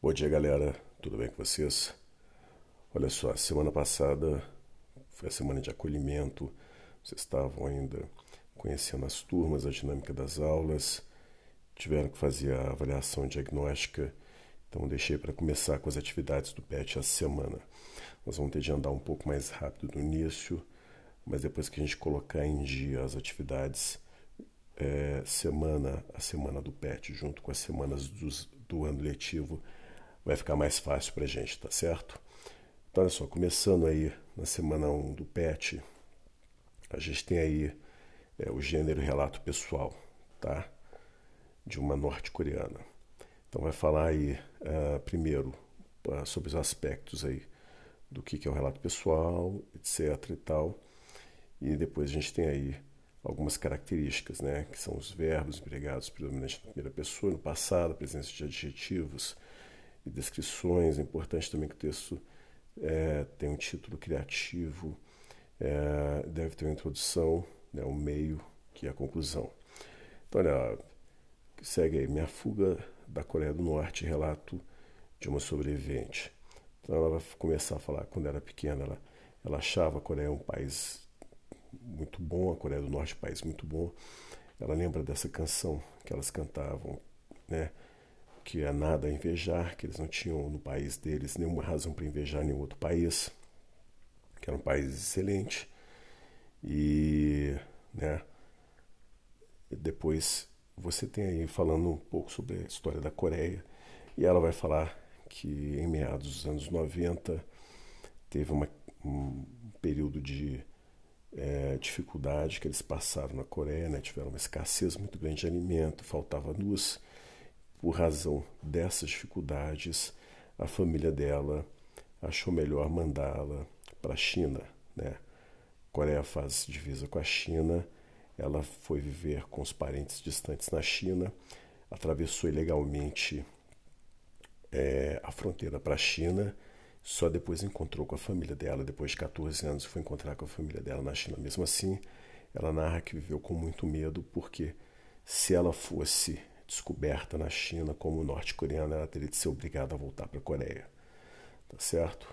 Bom dia, galera. Tudo bem com vocês? Olha só, semana passada foi a semana de acolhimento. Vocês estavam ainda conhecendo as turmas, a dinâmica das aulas, tiveram que fazer a avaliação diagnóstica. Então, deixei para começar com as atividades do PET essa semana. Nós vamos ter de andar um pouco mais rápido no início, mas depois que a gente colocar em dia as atividades, é, semana a semana do PET, junto com as semanas dos, do ano letivo, vai ficar mais fácil para a gente, tá certo? Então, olha só, começando aí na semana 1 do PET, a gente tem aí é, o gênero relato pessoal, tá? De uma norte-coreana. Então, vai falar aí, uh, primeiro, uh, sobre os aspectos aí do que, que é o relato pessoal, etc e tal. E depois a gente tem aí algumas características, né, que são os verbos empregados predominantemente na primeira pessoa, no passado, a presença de adjetivos e descrições. É importante também que o texto é, tenha um título criativo, é, deve ter uma introdução, né, um meio, que é a conclusão. Então, olha, segue aí, Minha Fuga da Coreia do Norte, relato de uma sobrevivente. Então ela vai começar a falar, quando era pequena, ela, ela achava a Coreia um país muito bom, a Coreia do Norte um país muito bom. Ela lembra dessa canção que elas cantavam, né? Que é nada a invejar, que eles não tinham no país deles nenhuma razão para invejar nenhum outro país, que era um país excelente. E, né? E depois você tem aí falando um pouco sobre a história da Coreia, e ela vai falar que em meados dos anos 90 teve uma, um período de é, dificuldade que eles passaram na Coreia, né? tiveram uma escassez muito grande de alimento, faltava luz. Por razão dessas dificuldades, a família dela achou melhor mandá-la para a China. Né? Coreia faz divisa com a China, ela foi viver com os parentes distantes na China, atravessou ilegalmente é, a fronteira para a China só depois encontrou com a família dela, depois de 14 anos, foi encontrar com a família dela na China. Mesmo assim, ela narra que viveu com muito medo, porque se ela fosse descoberta na China como norte-coreana, ela teria de ser obrigada a voltar para a Coreia. Tá certo?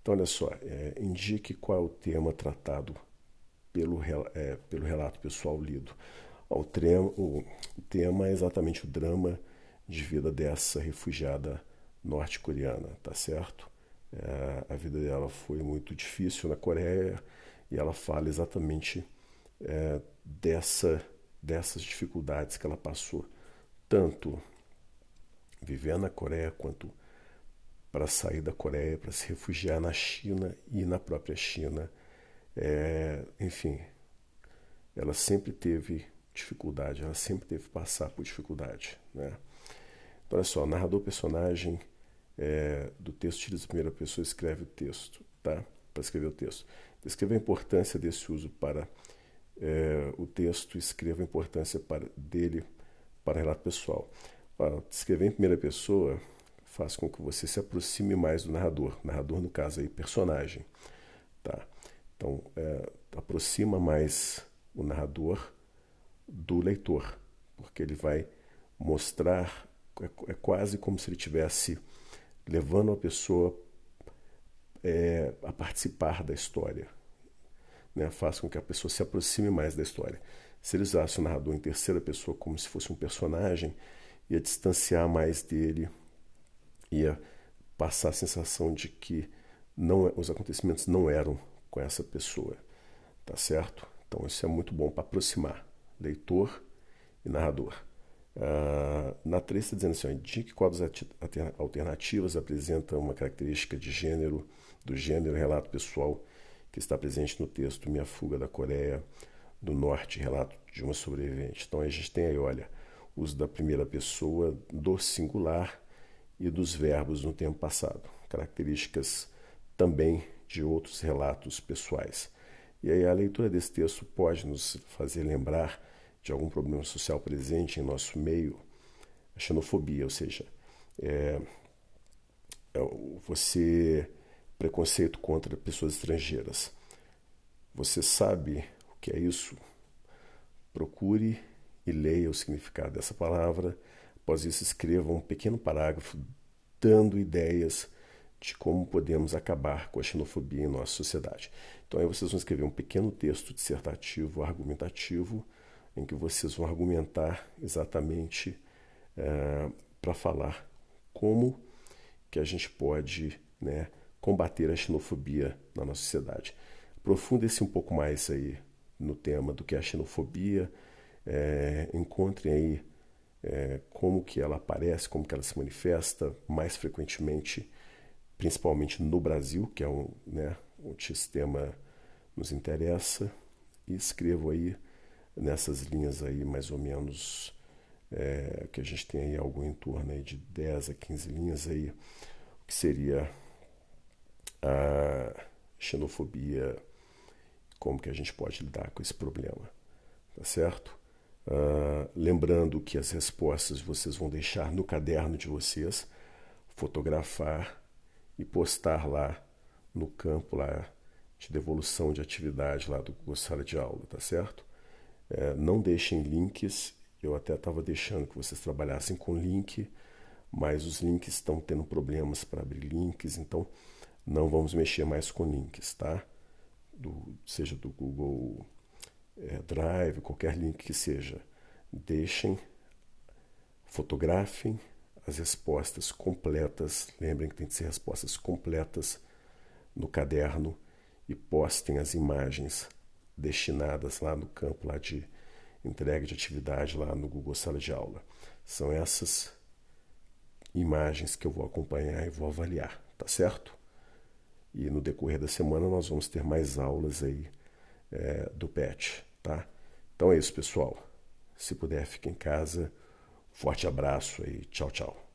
Então, olha só, é, indique qual é o tema tratado pelo, é, pelo relato pessoal lido. O, trema, o tema é exatamente o drama de vida dessa refugiada norte-coreana, tá certo? É, a vida dela foi muito difícil na Coreia e ela fala exatamente é, dessa, dessas dificuldades que ela passou, tanto vivendo na Coreia quanto para sair da Coreia, para se refugiar na China e na própria China. É, enfim, ela sempre teve dificuldade, ela sempre teve que passar por dificuldade. Né? Então, olha só, narrador-personagem é, do texto utiliza a primeira pessoa escreve o texto, tá? Para escrever o texto. Descreva a importância desse uso para é, o texto, escreva a importância para, dele para relato pessoal. Para escrever em primeira pessoa faz com que você se aproxime mais do narrador. Narrador, no caso aí, personagem. Tá? Então, é, aproxima mais o narrador do leitor, porque ele vai mostrar, é, é quase como se ele tivesse levando a pessoa é, a participar da história. Né? Faz com que a pessoa se aproxime mais da história. Se ele usasse o narrador em terceira pessoa como se fosse um personagem, ia distanciar mais dele, ia passar a sensação de que não, os acontecimentos não eram com essa pessoa. Tá certo? Então isso é muito bom para aproximar leitor e narrador. Uh, na 3 está dizendo assim, ó, indique quadros alternativas apresentam uma característica de gênero, do gênero relato pessoal que está presente no texto Minha Fuga da Coreia do Norte, relato de uma sobrevivente. Então a gente tem aí, olha, uso da primeira pessoa, do singular e dos verbos no tempo passado, características também de outros relatos pessoais. E aí a leitura desse texto pode nos fazer lembrar de algum problema social presente em nosso meio, a xenofobia, ou seja, é, é você preconceito contra pessoas estrangeiras. Você sabe que é isso? Procure e leia o significado dessa palavra. Após isso, escreva um pequeno parágrafo dando ideias de como podemos acabar com a xenofobia em nossa sociedade. Então aí vocês vão escrever um pequeno texto dissertativo, argumentativo, em que vocês vão argumentar exatamente é, para falar como que a gente pode né, combater a xenofobia na nossa sociedade. Aprofunde-se um pouco mais aí no tema do que é a xenofobia, é, encontrem aí é, como que ela aparece, como que ela se manifesta mais frequentemente, principalmente no Brasil, que é um, né, um sistema nos interessa, e escrevo aí nessas linhas aí mais ou menos é, que a gente tem aí algo em torno aí de 10 a 15 linhas aí, o que seria a xenofobia, como que a gente pode lidar com esse problema, tá certo? Uh, lembrando que as respostas vocês vão deixar no caderno de vocês, fotografar e postar lá no campo lá de devolução de atividade lá do Sala de Aula, tá certo? É, não deixem links, eu até estava deixando que vocês trabalhassem com link, mas os links estão tendo problemas para abrir links, então não vamos mexer mais com links, tá? Do, seja do Google é, Drive, qualquer link que seja. Deixem, fotografem as respostas completas. Lembrem que tem que ser respostas completas no caderno e postem as imagens destinadas lá no campo lá de entrega de atividade lá no Google Sala de Aula. São essas imagens que eu vou acompanhar e vou avaliar, tá certo? E no decorrer da semana nós vamos ter mais aulas aí é, do PET, tá? Então é isso, pessoal. Se puder, fique em casa. Forte abraço aí. Tchau, tchau.